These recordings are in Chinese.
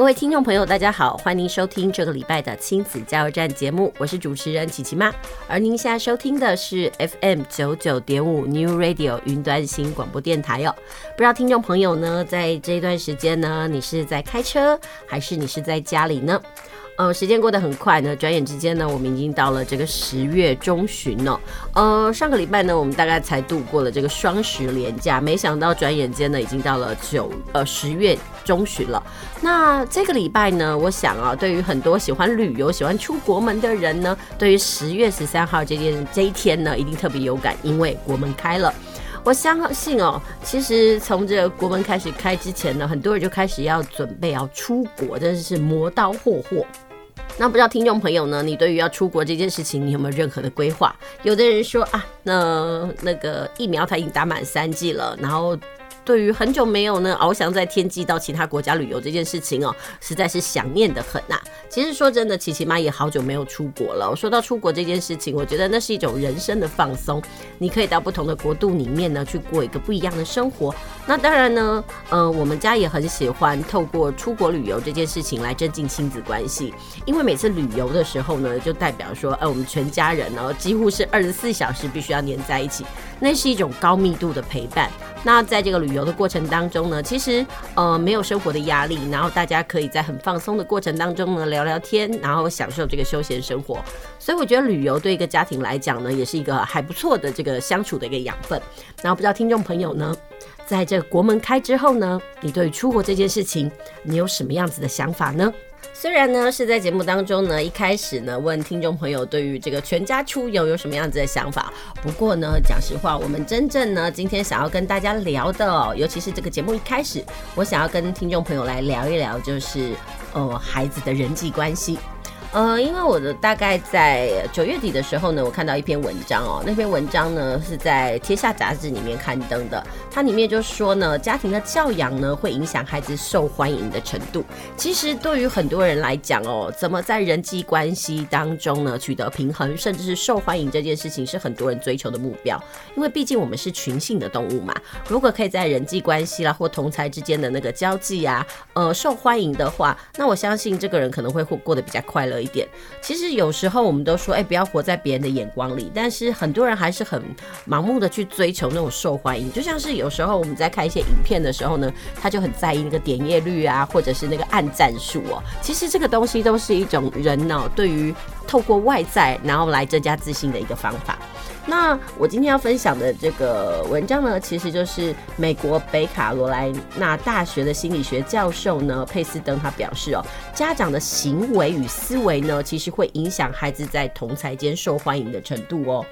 各位听众朋友，大家好，欢迎收听这个礼拜的亲子加油站节目，我是主持人琪琪妈。而您现在收听的是 FM 九九点五 New Radio 云端新广播电台哦。不知道听众朋友呢，在这一段时间呢，你是在开车，还是你是在家里呢？呃，时间过得很快呢，转眼之间呢，我们已经到了这个十月中旬了。呃，上个礼拜呢，我们大概才度过了这个双十连假，没想到转眼间呢，已经到了九呃十月中旬了。那这个礼拜呢，我想啊，对于很多喜欢旅游、喜欢出国门的人呢，对于十月十三号这件这一天呢，一定特别有感，因为国门开了。我相信哦，其实从这个国门开始开之前呢，很多人就开始要准备要出国，真的是磨刀霍霍。那不知道听众朋友呢，你对于要出国这件事情，你有没有任何的规划？有的人说啊，那那个疫苗他已经打满三剂了，然后。对于很久没有呢翱翔在天际到其他国家旅游这件事情哦，实在是想念得很呐、其实说真的，琪琪妈也好久没有出国了。说到出国这件事情，我觉得那是一种人生的放松。你可以到不同的国度里面呢，去过一个不一样的生活。那当然呢，呃，我们家也很喜欢透过出国旅游这件事情来增进亲子关系。因为每次旅游的时候呢，就代表说，呃，我们全家人呢几乎是二十四小时必须要黏在一起，那是一种高密度的陪伴。那在这个旅游的过程当中呢，其实呃没有生活的压力，然后大家可以在很放松的过程当中呢聊聊天，然后享受这个休闲生活。所以我觉得旅游对一个家庭来讲呢，也是一个还不错的这个相处的一个养分。然后不知道听众朋友呢，在这个国门开之后呢，你对出国这件事情，你有什么样子的想法呢？虽然呢是在节目当中呢，一开始呢问听众朋友对于这个全家出游有什么样子的想法。不过呢，讲实话，我们真正呢今天想要跟大家聊的哦，尤其是这个节目一开始，我想要跟听众朋友来聊一聊，就是呃孩子的人际关系。呃，因为我的大概在九月底的时候呢，我看到一篇文章哦，那篇文章呢是在《天下》杂志里面刊登的，它里面就说呢，家庭的教养呢会影响孩子受欢迎的程度。其实对于很多人来讲哦，怎么在人际关系当中呢取得平衡，甚至是受欢迎这件事情，是很多人追求的目标。因为毕竟我们是群性的动物嘛，如果可以在人际关系啦或同才之间的那个交际啊，呃，受欢迎的话，那我相信这个人可能会过过得比较快乐一点，其实有时候我们都说，哎、不要活在别人的眼光里。但是很多人还是很盲目的去追求那种受欢迎，就像是有时候我们在看一些影片的时候呢，他就很在意那个点阅率啊，或者是那个按赞数哦。其实这个东西都是一种人呢、对于透过外在然后来增加自信的一个方法。那我今天要分享的这个文章呢，其实就是美国北卡罗来纳大学的心理学教授呢，佩斯登他表示哦，家长的行为与思维呢，其实会影响孩子在同才间受欢迎的程度哦。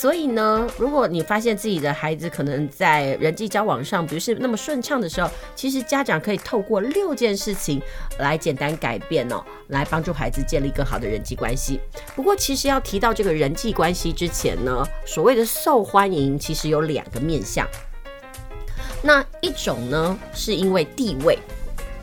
所以呢，如果你发现自己的孩子可能在人际交往上不是那么顺畅的时候，其实家长可以透过六件事情来简单改变哦，来帮助孩子建立更好的人际关系。不过，其实要提到这个人际关系之前呢，所谓的受欢迎其实有两个面向。那一种呢，是因为地位，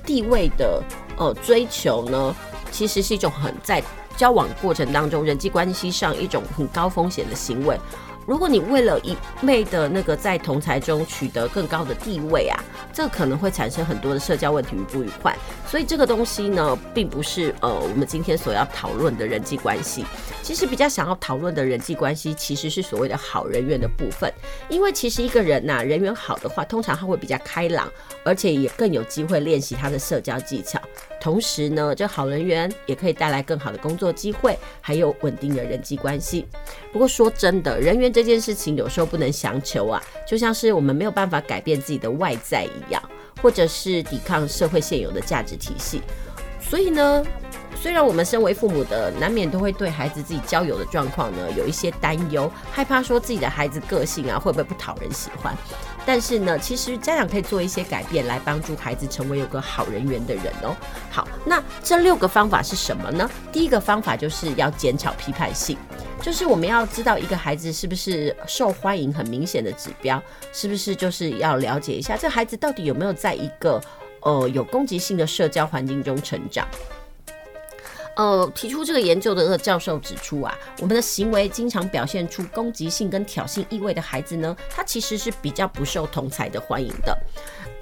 地位的呃追求呢，其实是一种很在。交往过程当中，人际关系上一种很高风险的行为。如果你为了一昧的那个在同才中取得更高的地位啊，这可能会产生很多的社交问题与不愉快。所以这个东西呢，并不是呃我们今天所要讨论的人际关系。其实比较想要讨论的人际关系，其实是所谓的好人缘的部分。因为其实一个人呐、人缘好的话，通常他会比较开朗，而且也更有机会练习他的社交技巧。同时呢，这好人缘也可以带来更好的工作机会，还有稳定的人际关系。不过说真的，人缘这件事情有时候不能强求啊，就像是我们没有办法改变自己的外在一样，或者是抵抗社会现有的价值体系。所以呢，虽然我们身为父母的，难免都会对孩子自己交友的状况呢有一些担忧，害怕说自己的孩子个性啊会不会不讨人喜欢。但是呢，其实家长可以做一些改变，来帮助孩子成为有个好人缘的人哦。好，那这六个方法是什么呢？第一个方法就是要减少批判性。就是我们要知道一个孩子是不是受欢迎，很明显的指标，是不是就是要了解一下这孩子到底有没有在一个呃有攻击性的社交环境中成长。呃，提出这个研究的教授指出啊，我们的行为经常表现出攻击性跟挑衅意味的孩子呢，他其实是比较不受同侪的欢迎的。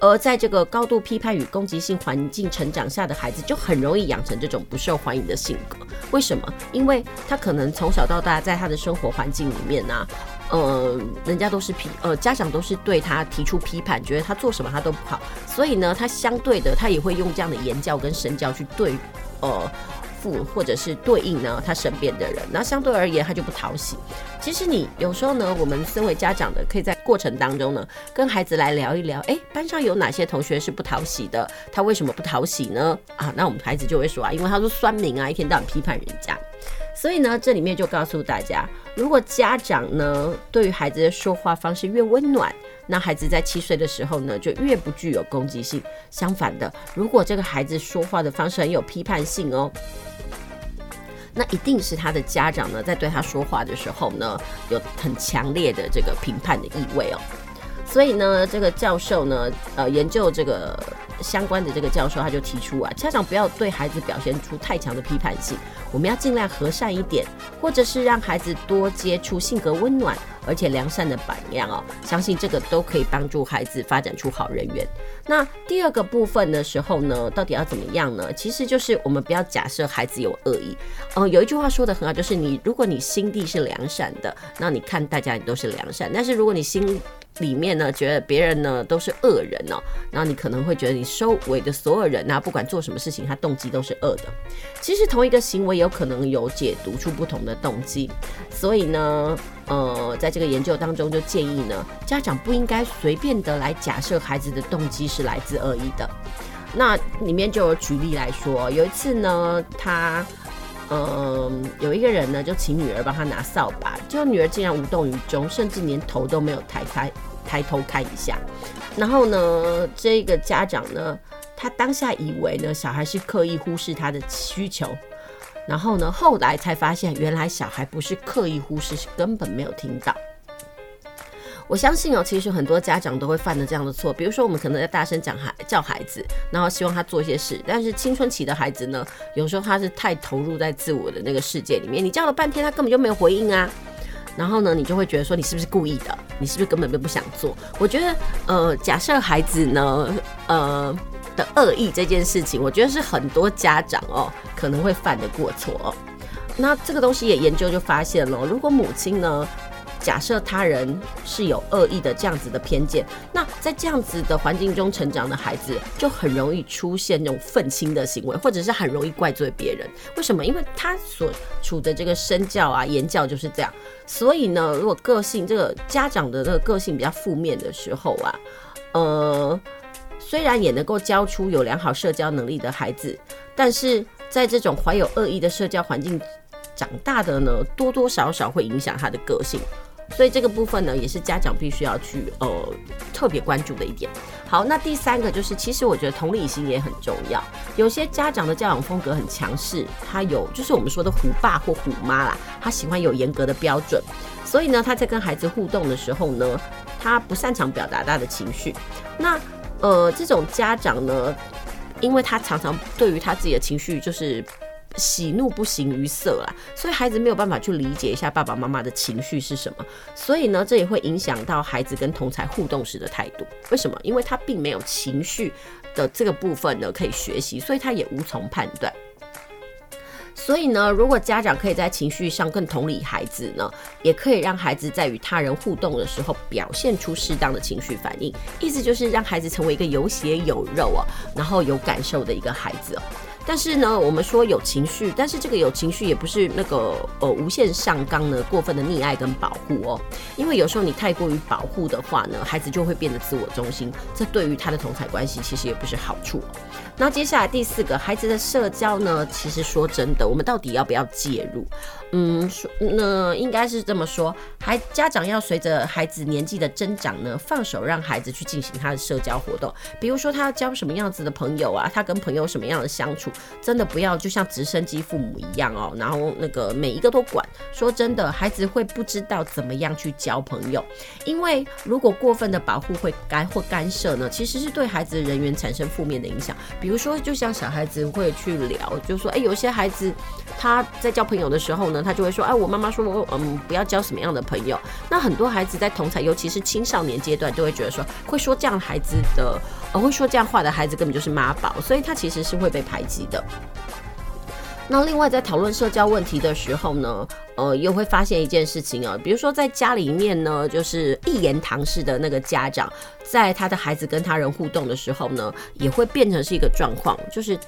而在这个高度批判与攻击性环境成长下的孩子，就很容易养成这种不受欢迎的性格。为什么？因为他可能从小到大在他的生活环境里面呢、啊，呃，人家都是批，呃，家长都是对他提出批判，觉得他做什么他都不好，所以呢，他相对的他也会用这样的言教跟身教去对，呃。或者是对应呢，他身边的人，那相对而言他就不讨喜。其实你有时候呢，我们身为家长的，可以在过程当中呢，跟孩子来聊一聊，诶，班上有哪些同学是不讨喜的？他为什么不讨喜呢？啊，那我们孩子就会说啊，因为他说酸民啊，一天到晚批判人家。所以呢，这里面就告诉大家，如果家长呢，对于孩子的说话方式越温暖，那孩子在七岁的时候呢，就越不具有攻击性。相反的，如果这个孩子说话的方式很有批判性哦。那一定是他的家长呢，在对他说话的时候呢，有很强烈的这个评判的意味哦。所以呢，这个教授呢，呃，研究这个相关的这个教授，他就提出啊，家长不要对孩子表现出太强的批判性，我们要尽量和善一点，或者是让孩子多接触性格温暖而且良善的榜样哦。相信这个都可以帮助孩子发展出好人缘。那第二个部分的时候呢，到底要怎么样呢？其实就是我们不要假设孩子有恶意。嗯，有一句话说得很好，就是你如果你心地是良善的，那你看大家你都是良善，但是如果你心里面呢，觉得别人呢都是恶人哦，然后你可能会觉得你周围的所有人啊，不管做什么事情，他动机都是恶的。其实同一个行为有可能有解读出不同的动机，所以呢，呃，在这个研究当中就建议呢，家长不应该随便的来假设孩子的动机是来自恶意的。那里面就有举例来说，有一次呢，他。嗯，有一个人呢，就请女儿帮他拿扫把，结果女儿竟然无动于衷，甚至连头都没有抬开，抬头看一下。然后呢，这个家长呢，他当下以为呢，小孩是刻意忽视他的需求，然后呢，后来才发现，原来小孩不是刻意忽视，是根本没有听到。我相信哦，其实很多家长都会犯的这样的错，比如说我们可能在大声讲孩叫孩子，然后希望他做一些事，但是青春期的孩子呢，有时候他是太投入在自我的那个世界里面，你叫了半天他根本就没有回应啊，然后呢，你就会觉得说你是不是故意的，你是不是根本就不想做？我觉得呃，假设孩子呢呃的恶意这件事情，我觉得是很多家长哦可能会犯的过错哦。那这个东西也研究就发现了，如果母亲呢，假设他人是有恶意的这样子的偏见，那在这样子的环境中成长的孩子，就很容易出现那种愤青的行为，或者是很容易怪罪别人。为什么？因为他所处的这个身教啊、言教就是这样。所以呢，如果个性这个家长的这个个性比较负面的时候啊，呃，虽然也能够教出有良好社交能力的孩子，但是在这种怀有恶意的社交环境长大的呢，多多少少会影响他的个性。所以这个部分呢，也是家长必须要去呃特别关注的一点。好，那第三个就是，其实我觉得同理心也很重要。有些家长的教养风格很强势，他有就是我们说的虎爸或虎妈啦，他喜欢有严格的标准，所以呢，他在跟孩子互动的时候呢，他不擅长表达他的情绪。那呃，这种家长呢，因为他常常对于他自己的情绪就是。喜怒不形于色啦，所以孩子没有办法去理解一下爸爸妈妈的情绪是什么，所以呢，这也会影响到孩子跟同侪互动时的态度。为什么？因为他并没有情绪的这个部分呢可以学习，所以他也无从判断。所以呢，如果家长可以在情绪上更同理孩子呢，也可以让孩子在与他人互动的时候表现出适当的情绪反应。意思就是让孩子成为一个有血有肉啊，然后有感受的一个孩子哦。但是呢，我们说有情绪，但是这个有情绪也不是那个呃无限上纲的，过分的溺爱跟保护哦。因为有时候你太过于保护的话呢，孩子就会变得自我中心，这对于他的同侪关系其实也不是好处。那接下来第四个，孩子的社交呢，其实说真的，我们到底要不要介入？嗯，说那应该是这么说，孩家长要随着孩子年纪的增长呢，放手让孩子去进行他的社交活动。比如说他要交什么样子的朋友啊，他跟朋友什么样的相处，真的不要就像直升机父母一样哦，然后那个每一个都管。说真的，孩子会不知道怎么样去交朋友，因为如果过分的保护会干或干涉呢，其实是对孩子的人缘产生负面的影响。比如说，就像小孩子会去聊，就说，哎，有些孩子他在交朋友的时候呢，他就会说，哎，我妈妈说我嗯不要交什么样的朋友。那很多孩子在同侪，尤其是青少年阶段，都会觉得说，会说这样孩子的，呃，会说这样话的孩子根本就是妈宝，所以他其实是会被排挤的。那另外在讨论社交问题的时候呢，呃，又会发现一件事情啊，比如说在家里面呢，就是一言堂式的那个家长，在他的孩子跟他人互动的时候呢，也会变成是一个状况，就是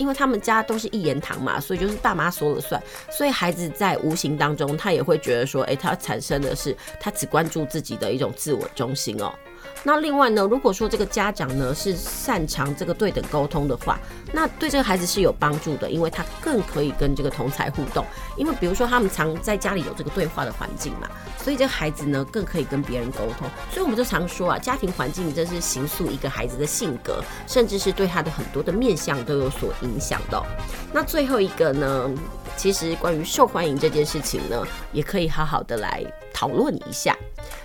因为他们家都是一言堂嘛，所以就是爸妈说了算，所以孩子在无形当中，他也会觉得说，诶，他产生的是他只关注自己的一种自我中心哦。那另外呢，如果说这个家长呢是擅长这个对等沟通的话，那对这个孩子是有帮助的，因为他更可以跟这个同才互动。因为比如说他们常在家里有这个对话的环境嘛，所以这个孩子呢更可以跟别人沟通。所以我们就常说啊，家庭环境真是形塑一个孩子的性格，甚至是对他的很多的面相都有所影响的。那最后一个呢，其实关于受欢迎这件事情呢，也可以好好的来讨论一下，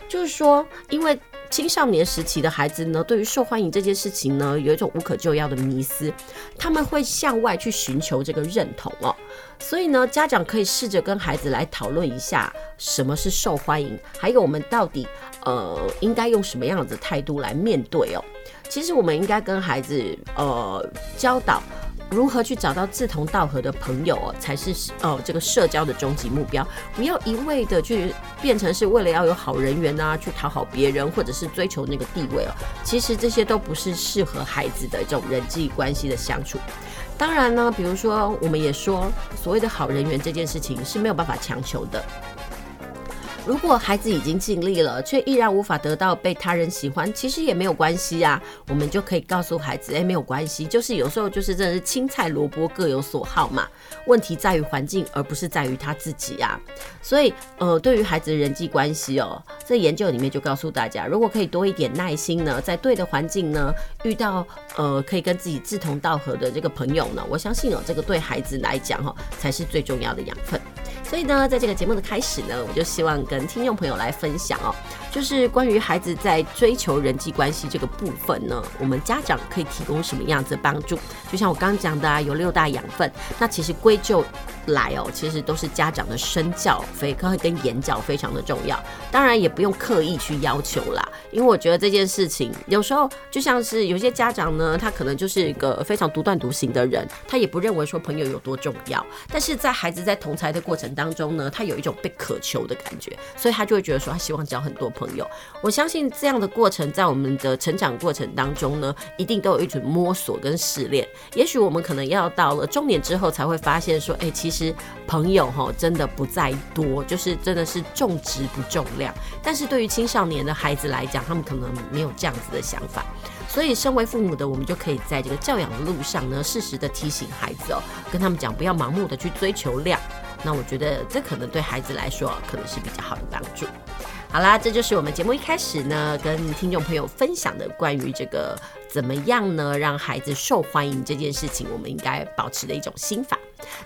就是说，因为。青少年时期的孩子呢，对于受欢迎这件事情呢，有一种无可救药的迷思，他们会向外去寻求这个认同哦。所以呢，家长可以试着跟孩子来讨论一下什么是受欢迎，还有我们到底呃应该用什么样的态度来面对哦。其实我们应该跟孩子呃教导。如何去找到志同道合的朋友哦，才是哦这个社交的终极目标。不要一味的去变成是为了要有好人缘啊，去讨好别人，或者是追求那个地位哦。其实这些都不是适合孩子的一种人际关系的相处。当然呢，比如说我们也说，所谓的好人缘这件事情是没有办法强求的。如果孩子已经尽力了，却依然无法得到被他人喜欢，其实也没有关系啊。我们就可以告诉孩子，哎，没有关系，就是有时候就是真的是青菜萝卜各有所好嘛。问题在于环境，而不是在于他自己啊。所以，呃，对于孩子的人际关系哦，这研究里面就告诉大家，如果可以多一点耐心呢，在对的环境呢，遇到呃可以跟自己志同道合的这个朋友呢，我相信哦，这个对孩子来讲哈，才是最重要的养分。所以呢，在这个节目的开始呢，我就希望跟听众朋友来分享哦，就是关于孩子在追求人际关系这个部分呢，我们家长可以提供什么样子的帮助？就像我刚刚讲的啊，有六大养分，那其实归咎来哦，其实都是家长的身教非跟跟言教非常的重要。当然也不用刻意去要求啦，因为我觉得这件事情有时候就像是有些家长呢，他可能就是一个非常独断独行的人，他也不认为说朋友有多重要，但是在孩子在同才的过程当中呢，他有一种被渴求的感觉，所以他就会觉得说他希望交很多朋友。朋友我相信这样的过程在我们的成长过程当中呢，一定都有一种摸索跟试炼。也许我们可能要到了中年之后才会发现说，哎，其实朋友哈真的不在多，就是真的是重质不重量。但是对于青少年的孩子来讲，他们可能没有这样子的想法。所以身为父母的我们就可以在这个教养的路上呢，适时的提醒孩子哦，跟他们讲不要盲目的去追求量。那我觉得这可能对孩子来说可能是比较好的帮助。好啦，这就是我们节目一开始呢，跟听众朋友分享的关于这个怎么样呢，让孩子受欢迎这件事情，我们应该保持的一种心法。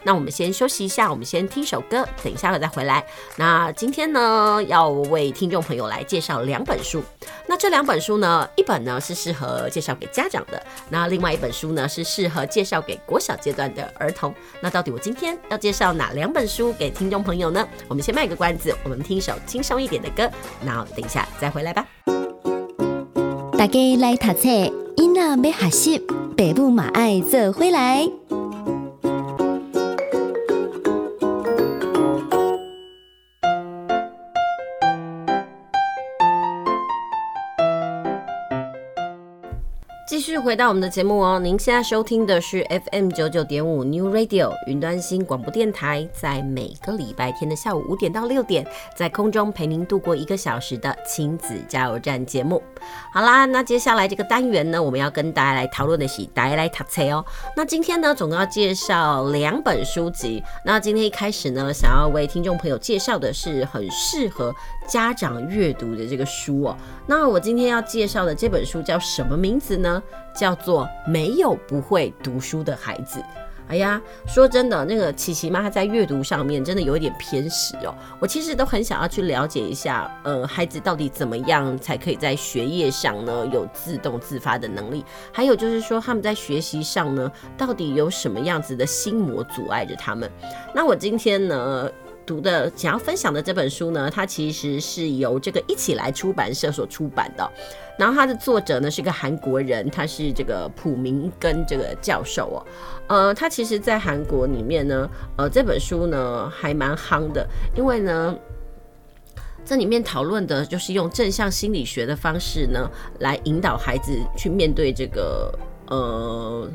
那我们先休息一下，我们先听首歌，等一下我再回来。那今天呢，要为听众朋友来介绍两本书。那这两本书呢，一本呢是适合介绍给家长的，那另外一本书呢是适合介绍给国小阶段的儿童。那到底我今天要介绍哪两本书给听众朋友呢？我们先卖个关子，我们听一首轻松一点的歌，那等一下再回来吧。大家来读册，囡仔要学习，爸母嘛爱做回来。续回到我们的节目哦，您现在收听的是 FM 九九点五 New Radio 云端新广播电台，在每个礼拜天的下午五点到六点，在空中陪您度过一个小时的亲子加油站节目。好啦，那接下来这个单元呢，我们要跟大家来讨论的是大家来读册哦。那今天呢，总共要介绍两本书籍。那今天一开始呢，想要为听众朋友介绍的是很适合家长阅读的这个书哦。那我今天要介绍的这本书叫什么名字呢？叫做没有不会读书的孩子。哎呀，说真的，那个琪琪妈在阅读上面真的有一点偏食哦。我其实都很想要去了解一下，呃，孩子到底怎么样才可以在学业上呢有自动自发的能力？还有就是说他们在学习上呢，到底有什么样子的心魔阻碍着他们？那我今天呢，读的想要分享的这本书呢，它其实是由这个一起来出版社所出版的。然后它的作者呢是个韩国人，他是这个朴明根这个教授哦。呃，他其实在韩国里面呢，呃，这本书呢还蛮夯的，因为呢，这里面讨论的就是用正向心理学的方式呢来引导孩子去面对这个呃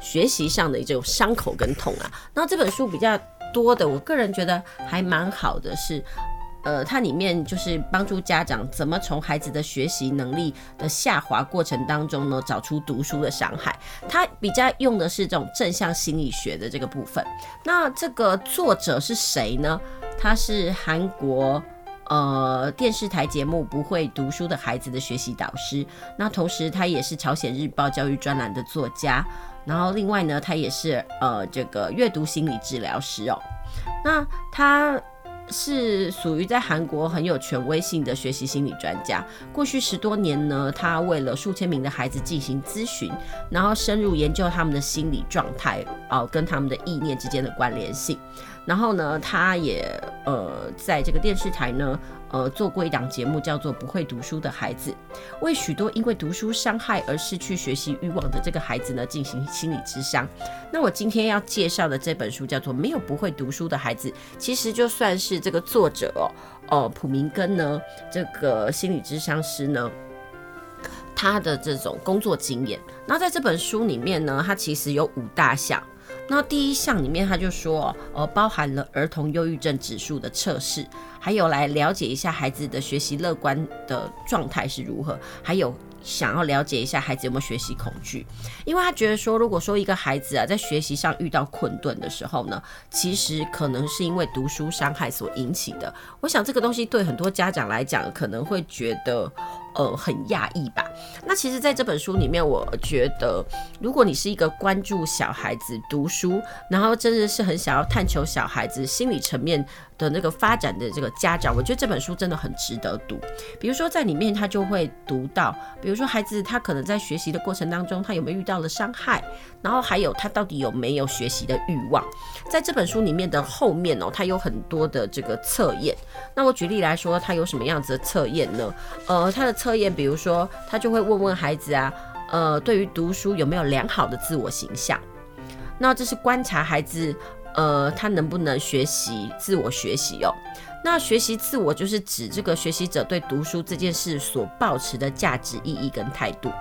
学习上的这种伤口跟痛啊。那这本书比较。多的，我个人觉得还蛮好的是，呃，它里面就是帮助家长怎么从孩子的学习能力的下滑过程当中呢，找出读书的伤害。它比较用的是这种正向心理学的这个部分。那这个作者是谁呢？他是韩国呃电视台节目《不会读书的孩子》的学习导师。那同时他也是朝鲜日报教育专栏的作家。然后另外呢，他也是呃这个阅读心理治疗师哦。那他是属于在韩国很有权威性的学习心理专家。过去十多年呢，他为了数千名的孩子进行咨询，然后深入研究他们的心理状态哦，跟他们的意念之间的关联性。然后呢，他也呃在这个电视台呢。呃，做过一档节目，叫做《不会读书的孩子》，为许多因为读书伤害而失去学习欲望的这个孩子呢，进行心理智商。那我今天要介绍的这本书叫做《没有不会读书的孩子》，其实就算是这个作者哦，哦，朴明根呢，这个心理咨商师呢，他的这种工作经验。那在这本书里面呢，他其实有五大项。那第一项里面，他就说，呃，包含了儿童忧郁症指数的测试，还有来了解一下孩子的学习乐观的状态是如何，还有。想要了解一下孩子有没有学习恐惧，因为他觉得说，如果说一个孩子啊在学习上遇到困顿的时候呢，其实可能是因为读书伤害所引起的。我想这个东西对很多家长来讲可能会觉得呃很讶异吧。那其实在这本书里面，我觉得如果你是一个关注小孩子读书，然后真的是很想要探求小孩子心理层面的那个发展的这个家长，我觉得这本书真的很值得读。比如说在里面他就会读到，比如。比如说，孩子他可能在学习的过程当中，他有没有遇到了伤害？然后还有他到底有没有学习的欲望？在这本书里面的后面哦，他有很多的这个测验。那我举例来说，他有什么样子的测验呢？呃，他的测验，比如说，他就会问问孩子啊，呃，对于读书有没有良好的自我形象？那这是观察孩子，呃，他能不能学习自我学习哦。那学习自我就是指这个学习者对读书这件事所抱持的价值意义跟态度。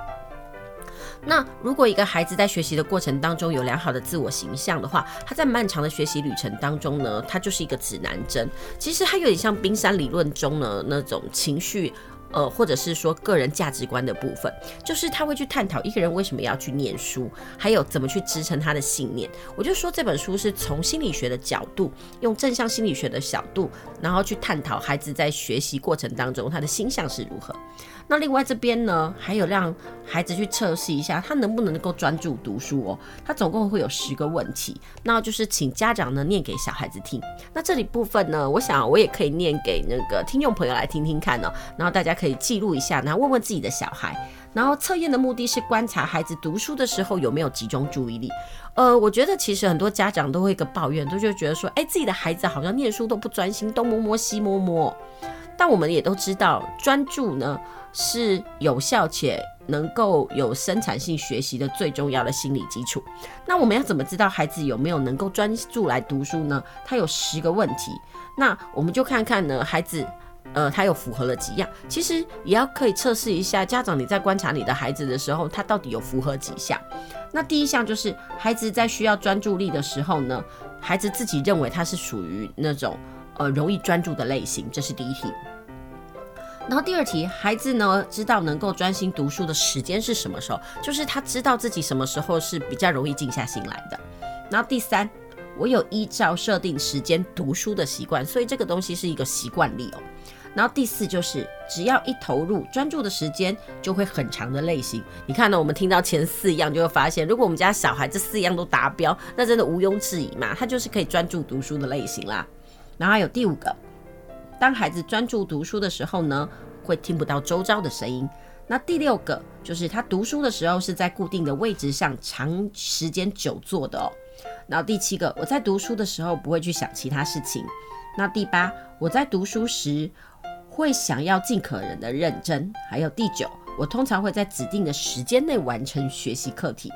那如果一个孩子在学习的过程当中有良好的自我形象的话，他在漫长的学习旅程当中呢，他就是一个指南针。其实他有点像冰山理论中呢那种情绪。呃，或者是说个人价值观的部分，就是他会去探讨一个人为什么要去念书，还有怎么去支撑他的信念。我就说这本书是从心理学的角度，用正向心理学的角度，然后去探讨孩子在学习过程当中他的心象是如何。那另外这边呢，还有让孩子去测试一下他能不能够专注读书哦。他总共会有十个问题，那就是请家长呢念给小孩子听。那这里部分呢，我想我也可以念给那个听众朋友来听听看哦。然后大家可以记录一下，然后问问自己的小孩。然后测验的目的是观察孩子读书的时候有没有集中注意力。呃，我觉得其实很多家长都会一个抱怨，都就觉得说，哎，自己的孩子好像念书都不专心，东摸摸西摸摸。但我们也都知道，专注呢。是有效且能够有生产性学习的最重要的心理基础。那我们要怎么知道孩子有没有能够专注来读书呢？他有十个问题。那我们就看看呢，孩子呃，他有符合了几样，其实也要可以测试一下。家长你在观察你的孩子的时候，他到底有符合几项？那第一项就是孩子在需要专注力的时候呢，孩子自己认为他是属于那种呃容易专注的类型，这是第一题。然后第二题，孩子呢知道能够专心读书的时间是什么时候，就是他知道自己什么时候是比较容易静下心来的。然后第三，我有依照设定时间读书的习惯，所以这个东西是一个习惯力哦。然后第四就是，只要一投入专注的时间就会很长的类型。你看呢？我们听到前四样就会发现，如果我们家小孩这四样都达标，那真的毋庸置疑嘛，他就是可以专注读书的类型啦。然后还有第五个，当孩子专注读书的时候呢，会听不到周遭的声音。那第六个就是他读书的时候是在固定的位置上长时间久坐的哦。然后第七个，我在读书的时候不会去想其他事情。那第八，我在读书时。会想要尽可能的认真，还有第九，我通常会在指定的时间内完成学习课题。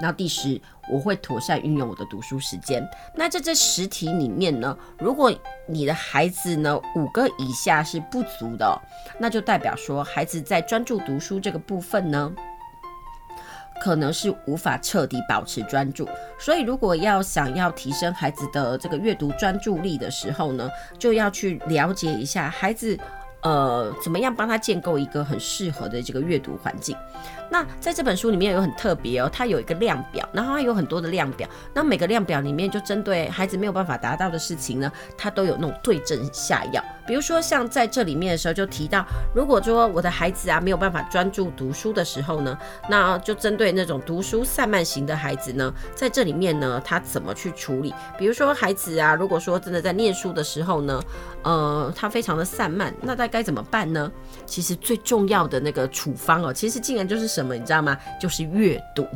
那第十，我会妥善运用我的读书时间。那在这十题里面呢，如果你的孩子呢五个以下是不足的，那就代表说孩子在专注读书这个部分呢，可能是无法彻底保持专注，所以如果要想要提升孩子的这个阅读专注力的时候呢，就要去了解一下孩子，呃，怎么样帮他建构一个很适合的这个阅读环境。那在这本书里面有很特别哦，它有一个量表，然后它有很多的量表，那每个量表里面就针对孩子没有办法达到的事情呢，它都有那种对症下药。比如说像在这里面的时候就提到，如果说我的孩子啊没有办法专注读书的时候呢，那就针对那种读书散漫型的孩子呢，在这里面呢，他怎么去处理？比如说孩子啊，如果说真的在念书的时候呢，呃，他非常的散漫，那他该怎么办呢？其实最重要的那个处方哦，其实竟然就是什么，你知道吗？就是阅读。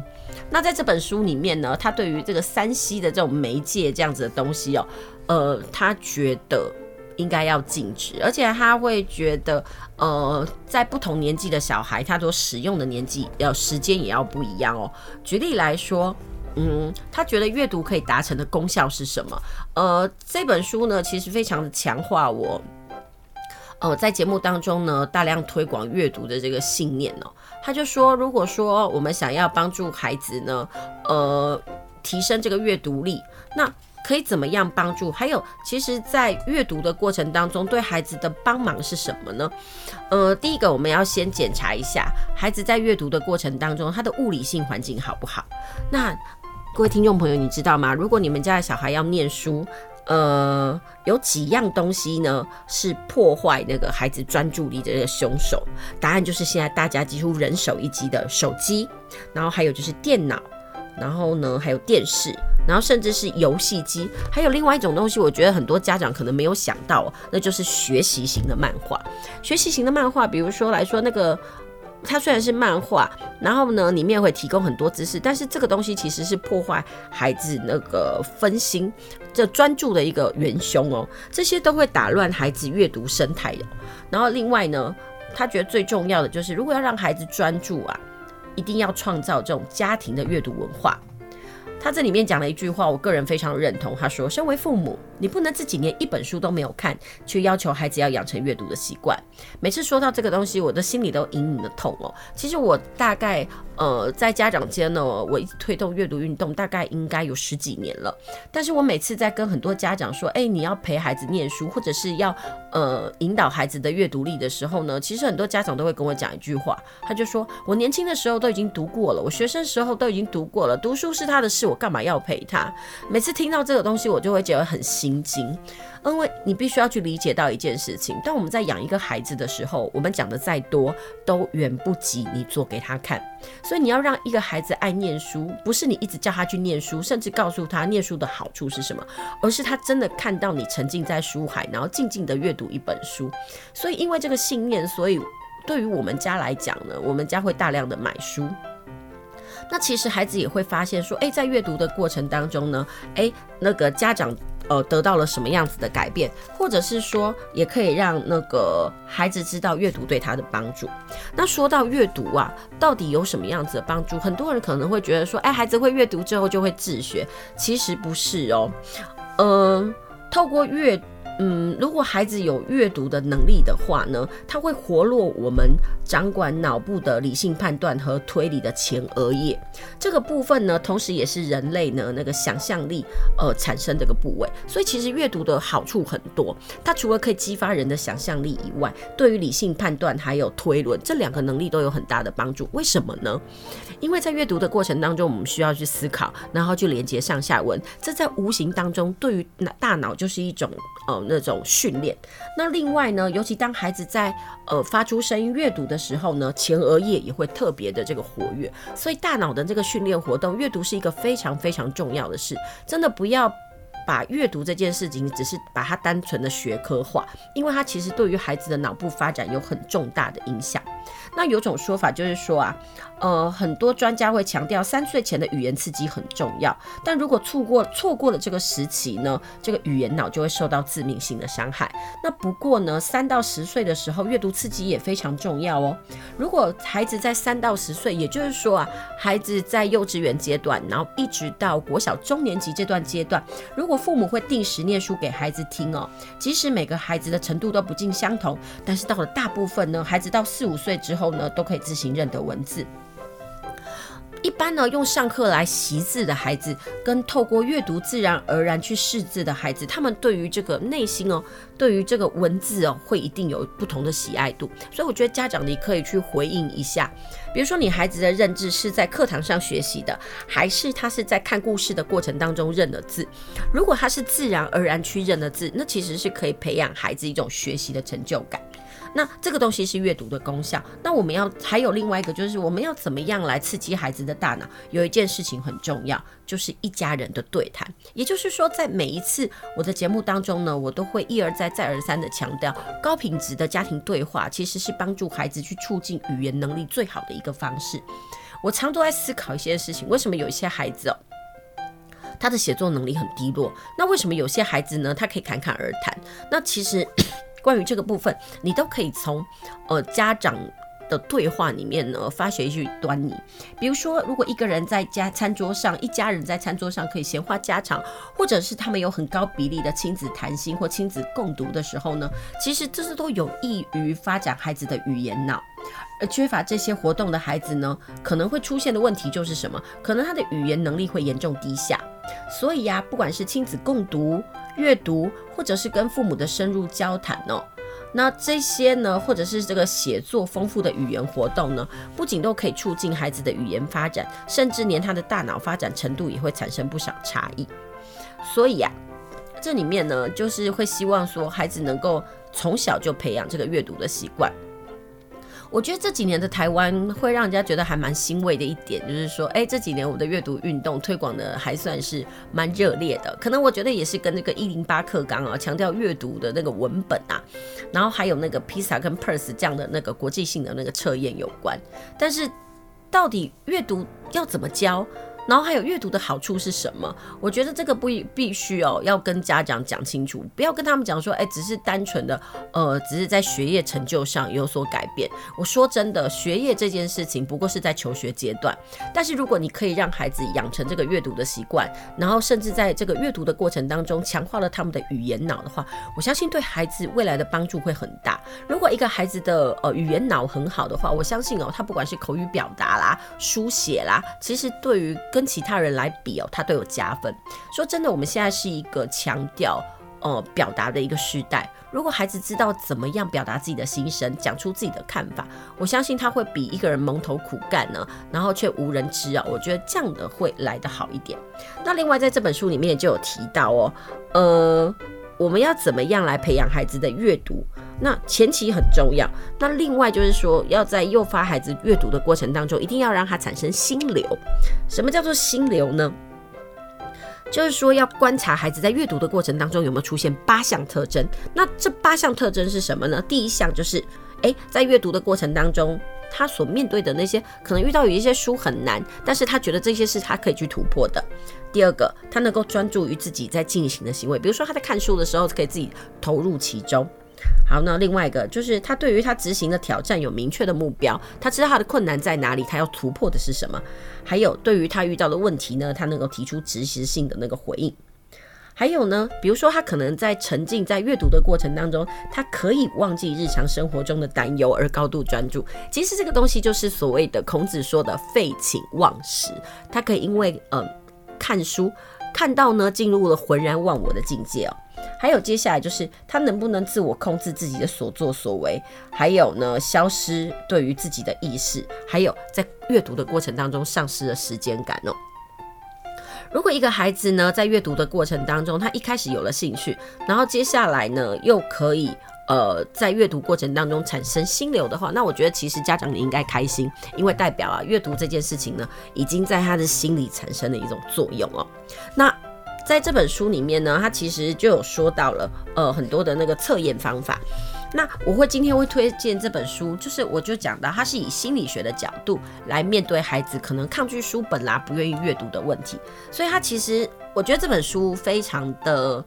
那在这本书里面呢，他对于这个 3C 的这种媒介这样子的东西哦，呃，他觉得。应该要禁止，而且他会觉得，呃，在不同年纪的小孩，他所使用的年纪要时间也要不一样哦。举例来说，嗯，他觉得阅读可以达成的功效是什么？呃，这本书呢，其实非常的强化我，呃，在节目当中呢，大量推广阅读的这个信念哦。他就说，如果说我们想要帮助孩子呢，呃，提升这个阅读力，那可以怎么样帮助？还有，其实，在阅读的过程当中，对孩子的帮忙是什么呢？呃，第一个，我们要先检查一下孩子在阅读的过程当中，他的物理性环境好不好？那各位听众朋友，你知道吗？如果你们家的小孩要念书，呃，有几样东西呢是破坏那个孩子专注力的凶手？答案就是现在大家几乎人手一机的手机，然后还有就是电脑，然后呢，还有电视。然后甚至是游戏机，还有另外一种东西，我觉得很多家长可能没有想到，那就是学习型的漫画。学习型的漫画，比如说来说那个，它虽然是漫画，然后呢里面会提供很多知识，但是这个东西其实是破坏孩子那个分心、这专注的一个元凶哦。这些都会打乱孩子阅读生态的。然后另外呢，他觉得最重要的就是，如果要让孩子专注啊，一定要创造这种家庭的阅读文化。他这里面讲了一句话，我个人非常认同。他说：“身为父母，你不能自己连一本书都没有看，却要求孩子要养成阅读的习惯。”每次说到这个东西，我的心里都隐隐的痛哦。其实我大概呃在家长间呢，我一直推动阅读运动，大概应该有十几年了。但是我每次在跟很多家长说：“哎，你要陪孩子念书，或者是要呃引导孩子的阅读力的时候呢，其实很多家长都会跟我讲一句话，他就说：我年轻的时候都已经读过了，我学生时候都已经读过了，读书是他的事。”我干嘛要陪他？每次听到这个东西，我就会觉得很心惊，因为你必须要去理解到一件事情：当我们在养一个孩子的时候，我们讲的再多，都远不及你做给他看。所以你要让一个孩子爱念书，不是你一直叫他去念书，甚至告诉他念书的好处是什么，而是他真的看到你沉浸在书海，然后静静的阅读一本书。所以因为这个信念，所以对于我们家来讲呢，我们家会大量的买书。那其实孩子也会发现说，诶，在阅读的过程当中呢，诶，那个家长呃得到了什么样子的改变，或者是说，也可以让那个孩子知道阅读对他的帮助。那说到阅读啊，到底有什么样子的帮助？很多人可能会觉得说，诶，孩子会阅读之后就会自学，其实不是哦。嗯、透过阅嗯，如果孩子有阅读的能力的话呢，他会活络我们掌管脑部的理性判断和推理的前额叶这个部分呢，同时也是人类呢那个想象力呃产生这个部位。所以其实阅读的好处很多，它除了可以激发人的想象力以外，对于理性判断还有推论这两个能力都有很大的帮助。为什么呢？因为在阅读的过程当中，我们需要去思考，然后去连接上下文，这在无形当中对于大脑就是一种呃那种训练。那另外呢，尤其当孩子在呃发出声音阅读的时候呢，前额叶也会特别的这个活跃，所以大脑的这个训练活动，阅读是一个非常非常重要的事，真的不要。把阅读这件事情只是把它单纯的学科化，因为它其实对于孩子的脑部发展有很重大的影响。那有种说法就是说啊，呃，很多专家会强调三岁前的语言刺激很重要，但如果错过错过了这个时期呢，这个语言脑就会受到致命性的伤害。那不过呢，三到十岁的时候阅读刺激也非常重要哦。如果孩子在三到十岁，也就是说啊，孩子在幼稚园阶段，然后一直到国小中年级这段阶段，如果父母会定时念书给孩子听哦，即使每个孩子的程度都不尽相同，但是到了大部分呢，孩子到四五岁之后。后呢，都可以自行认得文字。一般呢，用上课来习字的孩子，跟透过阅读自然而然去识字的孩子，他们对于这个内心哦，对于这个文字哦，会一定有不同的喜爱度。所以我觉得家长你可以去回应一下，比如说你孩子的认知是在课堂上学习的，还是他是在看故事的过程当中认的字？如果他是自然而然去认的字，那其实是可以培养孩子一种学习的成就感。那这个东西是阅读的功效。那我们要还有另外一个，就是我们要怎么样来刺激孩子的大脑？有一件事情很重要，就是一家人的对谈。也就是说，在每一次我的节目当中呢，我都会一而再、再而三的强调，高品质的家庭对话其实是帮助孩子去促进语言能力最好的一个方式。我常都在思考一些事情，为什么有一些孩子哦，他的写作能力很低落？那为什么有些孩子呢，他可以侃侃而谈？那其实。关于这个部分，你都可以从呃家长的对话里面呢发掘一些端倪。比如说，如果一个人在家餐桌上，一家人在餐桌上可以闲话家常，或者是他们有很高比例的亲子谈心或亲子共读的时候呢，其实这是都有益于发展孩子的语言脑。而缺乏这些活动的孩子呢，可能会出现的问题就是什么？可能他的语言能力会严重低下。所以呀、不管是亲子共读、阅读，或者是跟父母的深入交谈哦，那这些呢，或者是这个写作丰富的语言活动呢，不仅都可以促进孩子的语言发展，甚至连他的大脑发展程度也会产生不少差异。所以呀、啊，这里面呢，就是会希望说，孩子能够从小就培养这个阅读的习惯。我觉得这几年的台湾会让人家觉得还蛮欣慰的一点，就是说，哎，这几年我的阅读运动推广的还算是蛮热烈的。可能我觉得也是跟那个一零八课纲啊，强调阅读的那个文本啊，然后还有那个 PISA 跟 PERS 这样的那个国际性的那个测验有关。但是，到底阅读要怎么教？然后还有阅读的好处是什么？我觉得这个不必须哦，要跟家长讲清楚，不要跟他们讲说，哎，只是单纯的，呃，只是在学业成就上有所改变。我说真的，学业这件事情不过是在求学阶段，但是如果你可以让孩子养成这个阅读的习惯，然后甚至在这个阅读的过程当中强化了他们的语言脑的话，我相信对孩子未来的帮助会很大。如果一个孩子的呃语言脑很好的话，我相信哦，他不管是口语表达啦、书写啦，其实对于跟其他人来比哦，他都有加分。说真的，我们现在是一个强调呃表达的一个时代。如果孩子知道怎么样表达自己的心声，讲出自己的看法，我相信他会比一个人蒙头苦干呢，然后却无人知啊。我觉得这样的会来得好一点。那另外在这本书里面就有提到哦，呃。我们要怎么样来培养孩子的阅读？那前期很重要。那另外就是说，要在诱发孩子阅读的过程当中，一定要让他产生心流。什么叫做心流呢？就是说要观察孩子在阅读的过程当中有没有出现八项特征。那这八项特征是什么呢？第一项就是，诶，在阅读的过程当中。他所面对的那些可能遇到有一些书很难，但是他觉得这些是他可以去突破的。第二个，他能够专注于自己在进行的行为，比如说他在看书的时候可以自己投入其中。好，那另外一个就是他对于他执行的挑战有明确的目标，他知道他的困难在哪里，他要突破的是什么。还有对于他遇到的问题呢，他能够提出及时性的那个回应。还有呢，比如说他可能在沉浸在阅读的过程当中，他可以忘记日常生活中的担忧而高度专注。其实这个东西就是所谓的孔子说的废寝忘食。他可以因为呃看书看到呢，进入了浑然忘我的境界哦。还有接下来就是他能不能自我控制自己的所作所为，还有呢，消失对于自己的意识，还有在阅读的过程当中丧失了时间感哦。如果一个孩子呢，在阅读的过程当中，他一开始有了兴趣，然后接下来呢，又可以呃，在阅读过程当中产生心流的话，那我觉得其实家长你应该开心，因为代表啊，阅读这件事情呢，已经在他的心里产生了一种作用哦。那在这本书里面呢，他其实就有说到了呃很多的那个测验方法。那我会今天会推荐这本书，就是我就讲到，它是以心理学的角度来面对孩子可能抗拒书本啦、不愿意阅读的问题，所以它其实我觉得这本书非常的，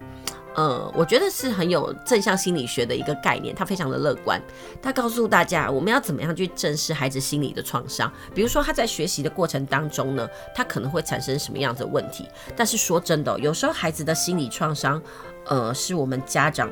呃，我觉得是很有正向心理学的一个概念，他非常的乐观，他告诉大家我们要怎么样去正视孩子心理的创伤，比如说他在学习的过程当中呢，他可能会产生什么样的问题，但是说真的，有时候孩子的心理创伤，呃，是我们家长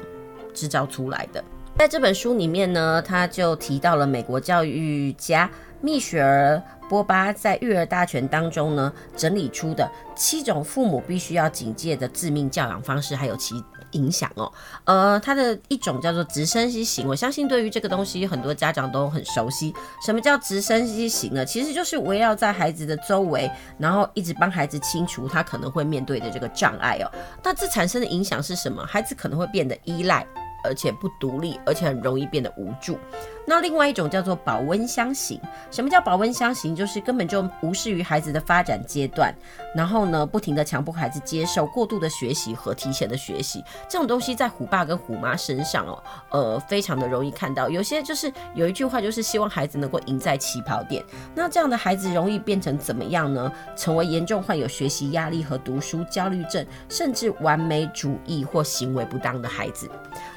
制造出来的。在这本书里面呢，他就提到了美国教育家蜜雪儿·波巴在《育儿大全》当中呢整理出的七种父母必须要警戒的致命教养方式，还有其影响哦。呃，它的一种叫做直升机型，我相信对于这个东西很多家长都很熟悉。什么叫直升机型呢？其实就是围绕在孩子的周围，然后一直帮孩子清除他可能会面对的这个障碍哦。那这产生的影响是什么？孩子可能会变得依赖。而且不独立，而且很容易变得无助。那另外一种叫做保温箱型。什么叫保温箱型？就是根本就无视于孩子的发展阶段，然后呢，不停地强迫孩子接受过度的学习和提前的学习。这种东西在虎爸跟虎妈身上哦，呃，非常的容易看到。有些就是有一句话，就是希望孩子能够赢在起跑点。那这样的孩子容易变成怎么样呢？成为严重患有学习压力和读书焦虑症，甚至完美主义或行为不当的孩子。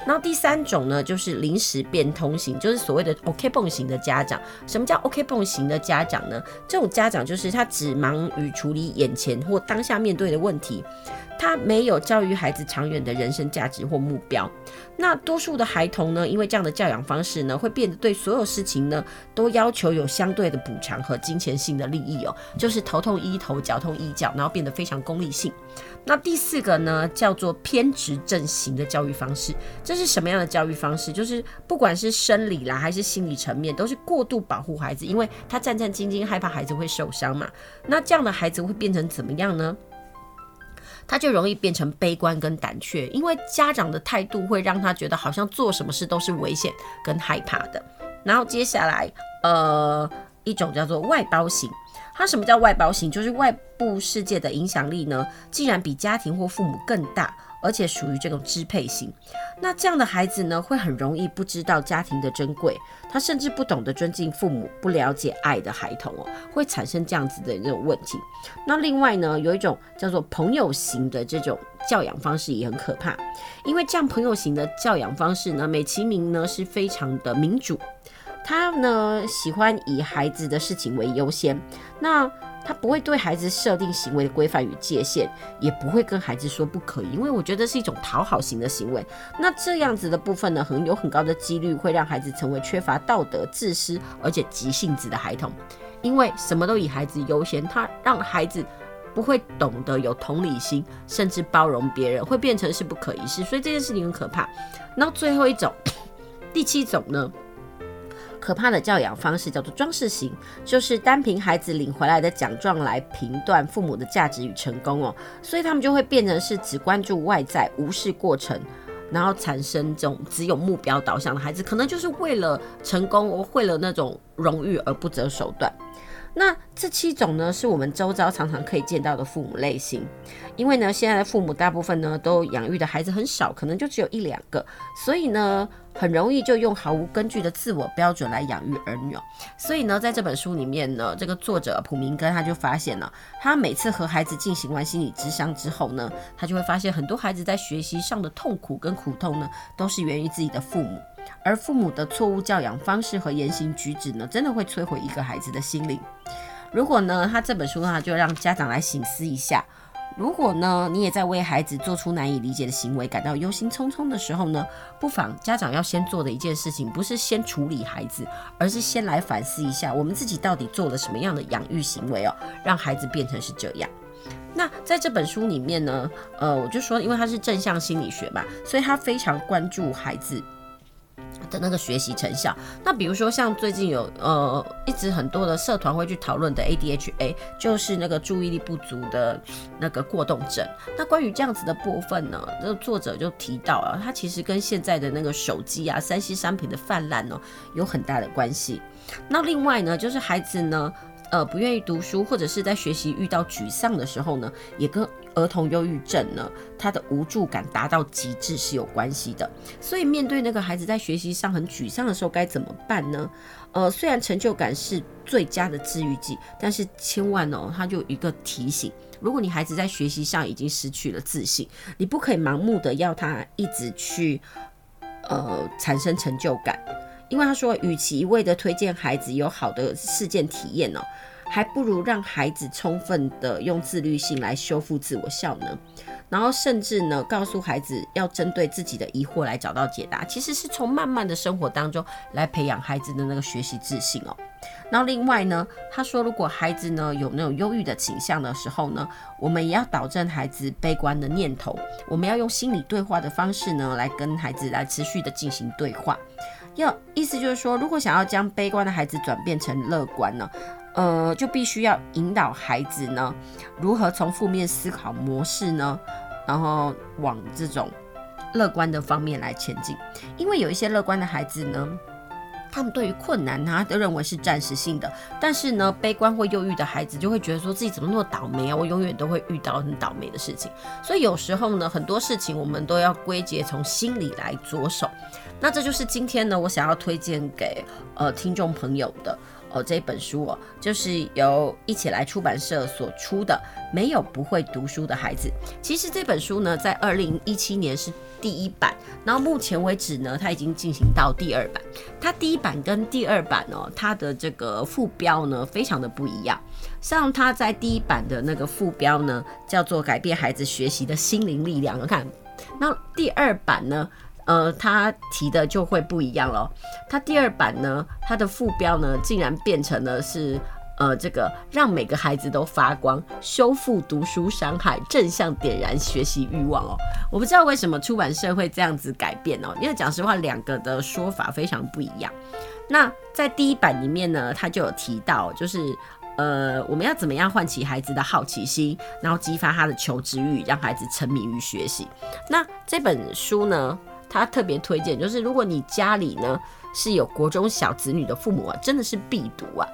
那第三种呢，就是临时变通型，就是所谓的 OK 绷型的家长。什么叫 OK 绷型的家长呢？这种家长就是他只忙于处理眼前或当下面对的问题。他没有教育孩子长远的人生价值或目标。那多数的孩童呢，因为这样的教养方式呢，会变得对所有事情呢都要求有相对的补偿和金钱性的利益哦，就是头痛医头，脚痛医脚，然后变得非常功利性。那第四个呢，叫做偏执症型的教育方式。这是什么样的教育方式？就是不管是生理啦还是心理层面，都是过度保护孩子，因为他战战兢兢，害怕孩子会受伤嘛。那这样的孩子会变成怎么样呢？他就容易变成悲观跟胆怯，因为家长的态度会让他觉得好像做什么事都是危险跟害怕的。然后接下来，呃，一种叫做外包型。它什么叫外包型？就是外部世界的影响力呢，竟然比家庭或父母更大。而且属于这种支配型，那这样的孩子呢，会很容易不知道家庭的珍贵，他甚至不懂得尊敬父母，不了解爱的孩童哦，会产生这样子的这种问题。那另外呢，有一种叫做朋友型的这种教养方式也很可怕，因为这样朋友型的教养方式呢，美其名呢是非常的民主，他呢喜欢以孩子的事情为优先，那。他不会对孩子设定行为的规范与界限，也不会跟孩子说不可以，因为我觉得是一种讨好型的行为。那这样子的部分呢，很有很高的几率会让孩子成为缺乏道德、自私而且急性子的孩童，因为什么都以孩子优先，他让孩子不会懂得有同理心，甚至包容别人，会变成是不可一世。所以这件事情很可怕。那最后一种，第七种呢？可怕的教养方式叫做装饰型，就是单凭孩子领回来的奖状来评断父母的价值与成功哦，所以他们就会变成是只关注外在，无视过程，然后产生这种只有目标导向的孩子，可能就是为了成功，为了那种荣誉而不择手段。那这七种呢，是我们周遭常常可以见到的父母类型。因为呢，现在的父母大部分呢都养育的孩子很少，可能就只有一两个，所以呢，很容易就用毫无根据的自我标准来养育儿女。所以呢，在这本书里面呢，这个作者普明根他就发现了，他每次和孩子进行完心理咨商之后呢，他就会发现很多孩子在学习上的痛苦跟苦痛呢，都是源于自己的父母。而父母的错误教养方式和言行举止呢，真的会摧毁一个孩子的心灵。如果呢，他这本书的话，就让家长来醒思一下，如果呢，你也在为孩子做出难以理解的行为感到忧心忡忡的时候呢，不妨家长要先做的一件事情，不是先处理孩子，而是先来反思一下，我们自己到底做了什么样的养育行为哦，让孩子变成是这样。那在这本书里面呢，呃，我就说，因为他是正向心理学嘛，所以他非常关注孩子的那个学习成效。那比如说像最近有呃一直很多的社团会去讨论的 ADHA，就是那个注意力不足的那个过动症。那关于这样子的部分呢，这个作者就提到啊，他其实跟现在的那个手机啊、三 C 商品的泛滥哦有很大的关系。那另外呢，就是孩子呢。呃，不愿意读书，或者是在学习遇到沮丧的时候呢，也跟儿童忧郁症呢，他的无助感达到极致是有关系的。所以，面对那个孩子在学习上很沮丧的时候，该怎么办呢？呃，虽然成就感是最佳的治愈剂，但是千万哦，他就一个提醒：如果你孩子在学习上已经失去了自信，你不可以盲目的要他一直去呃产生成就感。因为他说，与其一味的推荐孩子有好的事件体验哦，还不如让孩子充分的用自律性来修复自我效能，然后甚至呢，告诉孩子要针对自己的疑惑来找到解答。其实是从慢慢的生活当中来培养孩子的那个学习自信哦。然后另外呢，他说，如果孩子呢有那种忧郁的倾向的时候呢，我们也要导正孩子悲观的念头，我们要用心理对话的方式呢，来跟孩子来持续的进行对话。要意思就是说，如果想要将悲观的孩子转变成乐观呢，呃，就必须要引导孩子呢，如何从负面思考模式呢，然后往这种乐观的方面来前进。因为有一些乐观的孩子呢，他们对于困难他都认为是暂时性的，但是呢，悲观或忧郁的孩子就会觉得说自己怎么那么倒霉啊，我永远都会遇到很倒霉的事情。所以有时候呢，很多事情我们都要归结从心里来着手。那这就是今天呢，我想要推荐给呃听众朋友的哦这本书哦，就是由一起来出版社所出的《没有不会读书的孩子》。其实这本书呢，在二零一七年是第一版，然后目前为止呢，它已经进行到第二版。它第一版跟第二版哦，它的这个副标呢，非常的不一样。像它在第一版的那个副标呢，叫做“改变孩子学习的心灵力量”。我看，那第二版呢？呃，他提的就会不一样了。他第二版呢，他的副标呢，竟然变成了是呃，这个让每个孩子都发光，修复读书伤害，正向点燃学习欲望哦。我不知道为什么出版社会这样子改变哦，因为讲实话，两个的说法非常不一样。那在第一版里面呢，他就有提到，就是呃，我们要怎么样唤起孩子的好奇心，然后激发他的求知欲，让孩子沉迷于学习。那这本书呢，他特别推荐，就是如果你家里呢是有国中小子女的父母啊，真的是必读啊。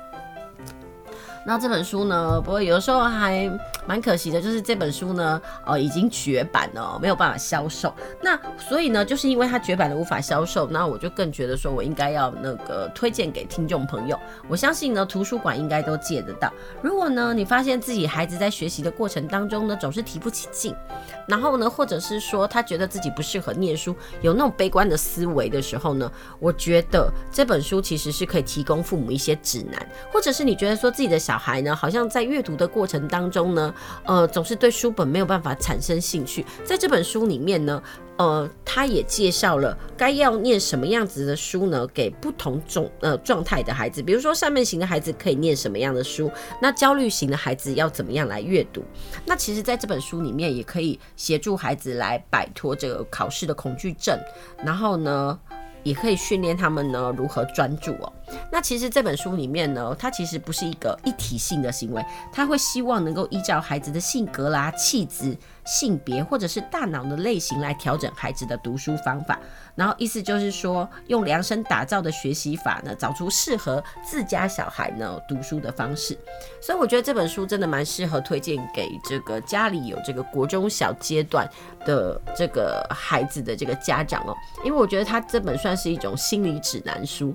那这本书呢，不过有的时候还蛮可惜的，就是这本书呢，呃，已经绝版了，没有办法销售。那所以呢，就是因为它绝版了无法销售，那我就更觉得说我应该要那个推荐给听众朋友。我相信呢，图书馆应该都借得到。如果呢，你发现自己孩子在学习的过程当中呢，总是提不起劲，然后呢，或者是说他觉得自己不适合念书，有那种悲观的思维的时候呢，我觉得这本书其实是可以提供父母一些指南，或者是你觉得说自己的小。小孩呢，好像在阅读的过程当中呢，呃，总是对书本没有办法产生兴趣。在这本书里面呢，呃，他也介绍了该要念什么样子的书呢，给不同种呃状态的孩子。比如说，上面型的孩子可以念什么样的书，那焦虑型的孩子要怎么样来阅读？那其实，在这本书里面也可以协助孩子来摆脱这个考试的恐惧症，然后呢，也可以训练他们呢如何专注哦。那其实这本书里面呢，它其实不是一个一体性的行为，他会希望能够依照孩子的性格啦、气质、性别或者是大脑的类型来调整孩子的读书方法。然后意思就是说，用量身打造的学习法呢，找出适合自家小孩呢读书的方式。所以我觉得这本书真的蛮适合推荐给这个家里有这个国中小阶段的这个孩子的这个家长哦，因为我觉得它这本算是一种心理指南书。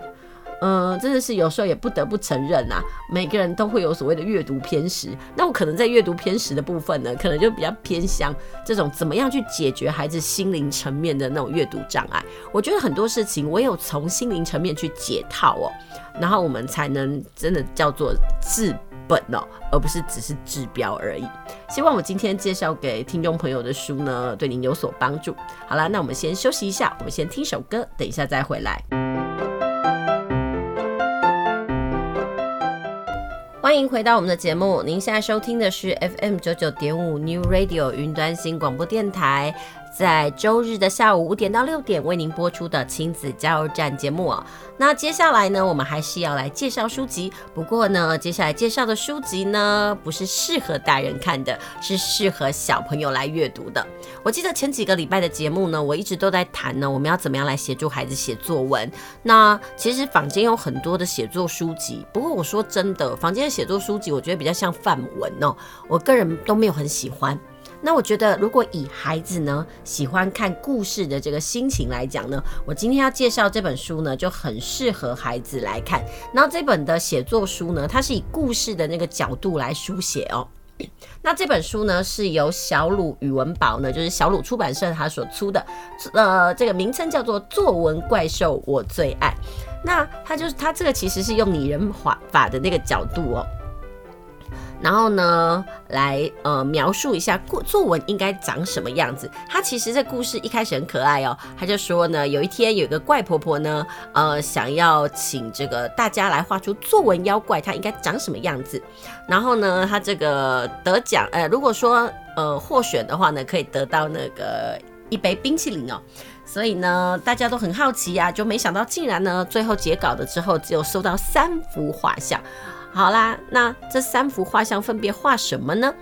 嗯，真的是有时候也不得不承认呐、啊，每个人都会有所谓的阅读偏食。那我可能在阅读偏食的部分呢，可能就比较偏向这种怎么样去解决孩子心灵层面的那种阅读障碍。我觉得很多事情唯有从心灵层面去解套哦，然后我们才能真的叫做治本哦，而不是只是治标而已。希望我今天介绍给听众朋友的书呢，对您有所帮助。好啦，那我们先休息一下，我们先听首歌，等一下再回来。欢迎回到我们的节目，您现在收听的是 FM 九九点五 New Radio 云端新广播电台。在周日的下午五点到六点为您播出的亲子加油站节目哦。那接下来呢，我们还是要来介绍书籍。不过呢，接下来介绍的书籍呢，不是适合大人看的，是适合小朋友来阅读的。我记得前几个礼拜的节目呢，我一直都在谈呢，我们要怎么样来协助孩子写作文。那其实坊间有很多的写作书籍，不过我说真的，坊间的写作书籍，我觉得比较像范文哦，我个人都没有很喜欢。那我觉得，如果以孩子呢喜欢看故事的这个心情来讲呢，我今天要介绍这本书呢就很适合孩子来看。然后这本的写作书呢，它是以故事的那个角度来书写哦。那这本书呢是由小鲁语文宝呢，就是小鲁出版社它所出的，呃，这个名称叫做《作文怪兽我最爱》。那它就是它这个其实是用拟人法法的那个角度哦。然后呢，来呃描述一下作作文应该长什么样子。他其实这故事一开始很可爱哦，他就说呢，有一天有一个怪婆婆呢，呃，想要请这个大家来画出作文妖怪，它应该长什么样子。然后呢，他这个得奖，呃，如果说呃获选的话呢，可以得到那个一杯冰淇淋哦。所以呢，大家都很好奇呀，就没想到竟然呢，最后截稿的之后只有收到三幅画像。好啦，那这三幅画像分别画什么呢？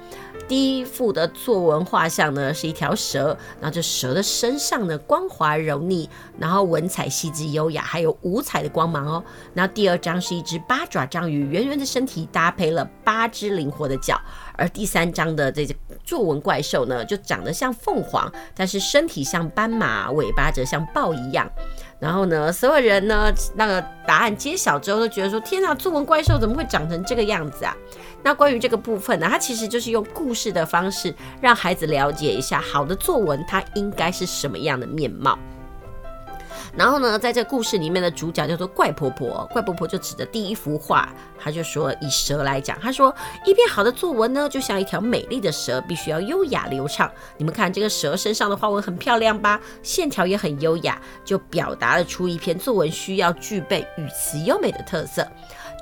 第一幅的作文画像呢，是一条蛇，然后这蛇的身上呢，光滑柔腻，然后文采细致优雅，还有五彩的光芒哦。然后第二张是一只八爪章鱼，圆圆的身体搭配了八只灵活的脚，而第三张的这个作文怪兽呢，就长得像凤凰，但是身体像斑马，尾巴则像豹一样。然后呢，所有人呢，那个答案揭晓之后都觉得说：“天哪，作文怪兽怎么会长成这个样子啊？”那关于这个部分呢，它其实就是用故事的方式让孩子了解一下好的作文它应该是什么样的面貌。然后呢，在这故事里面的主角叫做怪婆婆，怪婆婆就指着第一幅画，她就说，以蛇来讲，她说一篇好的作文呢，就像一条美丽的蛇，必须要优雅流畅。你们看这个蛇身上的花纹很漂亮吧，线条也很优雅，就表达了出一篇作文需要具备语词优美的特色。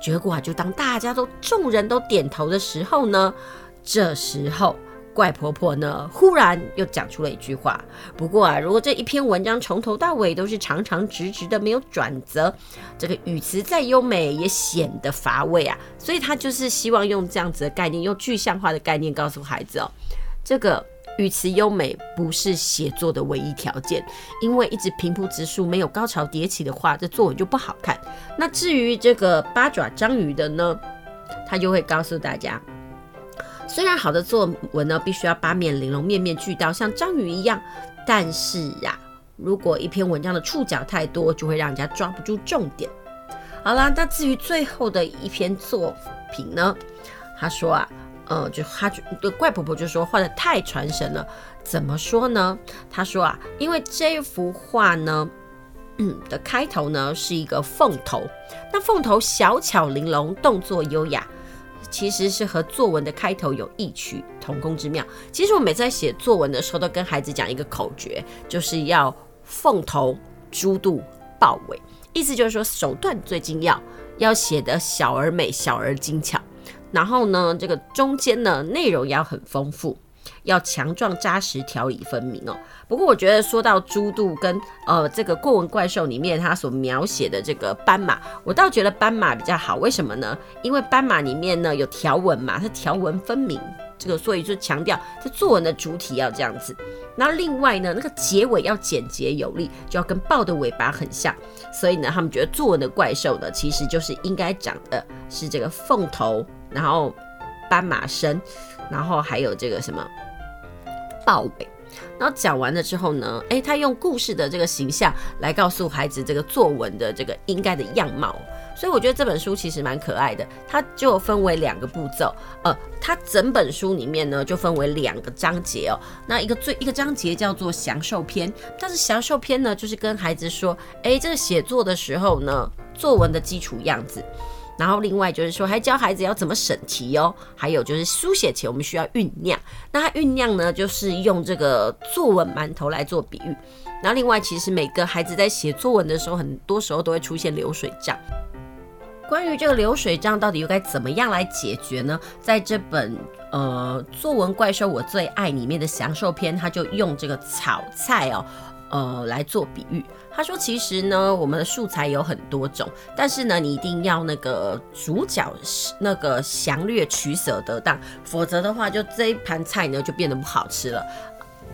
结果啊，就当大家都众人都点头的时候呢，这时候。怪婆婆呢，忽然又讲出了一句话。不过啊，如果这一篇文章从头到尾都是长长直直的，没有转折，这个语词再优美也显得乏味啊。所以他就是希望用这样子的概念，用具象化的概念告诉孩子哦，这个语词优美不是写作的唯一条件，因为一直平铺直述，没有高潮迭起的话，这作文就不好看。那至于这个八爪章鱼的呢，他就会告诉大家。虽然好的作文呢，必须要八面玲珑、面面俱到，像章鱼一样，但是啊，如果一篇文章的触角太多，就会让人家抓不住重点。好啦，那至于最后的一篇作品呢，他说啊，呃，就他就怪婆婆就说画的太传神了。怎么说呢？他说啊，因为这幅画呢，嗯的开头呢是一个凤头，那凤头小巧玲珑，动作优雅。其实是和作文的开头有异曲同工之妙。其实我每次在写作文的时候，都跟孩子讲一个口诀，就是要凤头、猪肚、豹尾，意思就是说手段最精要，要写的小而美、小而精巧。然后呢，这个中间呢，内容要很丰富。要强壮扎实，条理分明哦。不过我觉得说到猪肚跟呃这个过文怪兽里面它所描写的这个斑马，我倒觉得斑马比较好。为什么呢？因为斑马里面呢有条纹嘛，它条纹分明，这个所以就强调这作文的主体要这样子。那另外呢，那个结尾要简洁有力，就要跟豹的尾巴很像。所以呢，他们觉得作文的怪兽呢，其实就是应该长的是这个凤头，然后斑马身。然后还有这个什么豹尾，然后讲完了之后呢，诶，他用故事的这个形象来告诉孩子这个作文的这个应该的样貌。所以我觉得这本书其实蛮可爱的，它就分为两个步骤，呃，它整本书里面呢就分为两个章节哦。那一个最一个章节叫做享受篇，但是享受篇呢就是跟孩子说，诶，这个写作的时候呢，作文的基础样子。然后另外就是说，还教孩子要怎么审题哦，还有就是书写前我们需要酝酿。那它酝酿呢，就是用这个作文馒头来做比喻。然后另外，其实每个孩子在写作文的时候，很多时候都会出现流水账。关于这个流水账到底又该怎么样来解决呢？在这本呃作文怪兽我最爱里面的享受篇，他就用这个炒菜哦，呃来做比喻。他说，其实呢，我们的素材有很多种，但是呢，你一定要那个主角那个详略取舍得当，否则的话，就这一盘菜呢就变得不好吃了。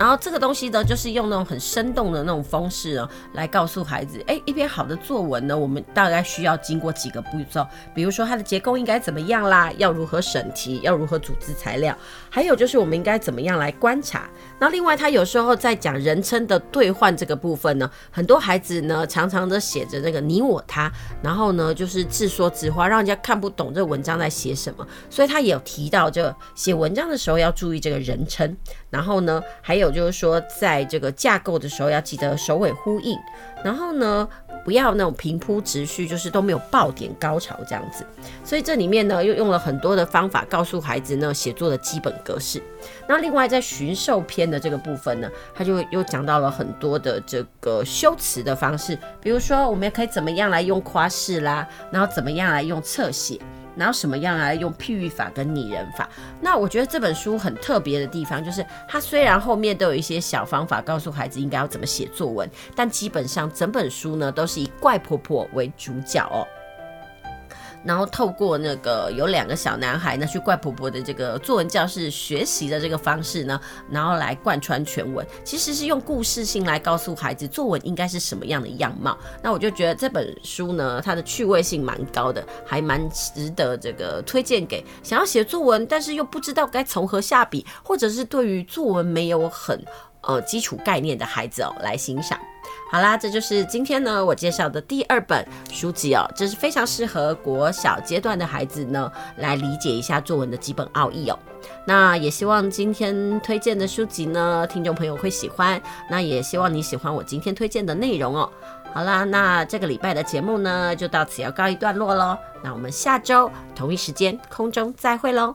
然后这个东西呢，就是用那种很生动的那种方式呢，来告诉孩子，哎，一篇好的作文呢，我们大概需要经过几个步骤，比如说它的结构应该怎么样啦，要如何审题，要如何组织材料，还有就是我们应该怎么样来观察。那另外，他有时候在讲人称的兑换这个部分呢，很多孩子呢常常的写着那个你我他，然后呢就是自说自话，让人家看不懂这文章在写什么。所以他也有提到，就写文章的时候要注意这个人称，然后呢还有。就是说，在这个架构的时候要记得首尾呼应，然后呢，不要那种平铺直叙，就是都没有爆点高潮这样子。所以这里面呢，又用了很多的方法告诉孩子呢写作的基本格式。那另外在寻授篇的这个部分呢，他就又讲到了很多的这个修辞的方式，比如说我们也可以怎么样来用夸饰啦，然后怎么样来用侧写。然后什么样来用譬喻法跟拟人法？那我觉得这本书很特别的地方，就是它虽然后面都有一些小方法告诉孩子应该要怎么写作文，但基本上整本书呢都是以怪婆婆为主角哦。然后透过那个有两个小男孩呢去怪婆婆的这个作文教室学习的这个方式呢，然后来贯穿全文，其实是用故事性来告诉孩子作文应该是什么样的样貌。那我就觉得这本书呢，它的趣味性蛮高的，还蛮值得这个推荐给想要写作文，但是又不知道该从何下笔，或者是对于作文没有很呃基础概念的孩子哦来欣赏。好啦，这就是今天呢我介绍的第二本书籍哦，这是非常适合国小阶段的孩子呢来理解一下作文的基本奥义哦。那也希望今天推荐的书籍呢，听众朋友会喜欢。那也希望你喜欢我今天推荐的内容哦。好啦，那这个礼拜的节目呢就到此要告一段落喽。那我们下周同一时间空中再会喽。